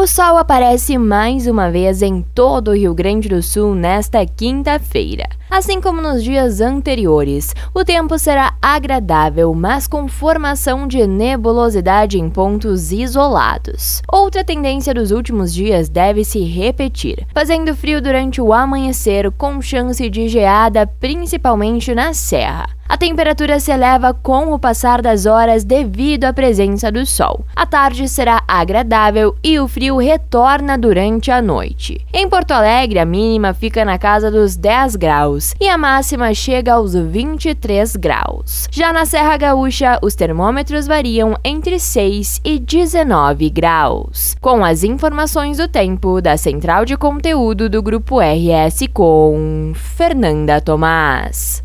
O sol aparece mais uma vez em todo o Rio Grande do Sul nesta quinta-feira. Assim como nos dias anteriores, o tempo será agradável, mas com formação de nebulosidade em pontos isolados. Outra tendência dos últimos dias deve se repetir, fazendo frio durante o amanhecer, com chance de geada principalmente na serra. A temperatura se eleva com o passar das horas devido à presença do sol. A tarde será agradável e o frio retorna durante a noite. Em Porto Alegre, a mínima fica na casa dos 10 graus e a máxima chega aos 23 graus. Já na Serra Gaúcha, os termômetros variam entre 6 e 19 graus. Com as informações do tempo da Central de Conteúdo do Grupo RS com Fernanda Tomás.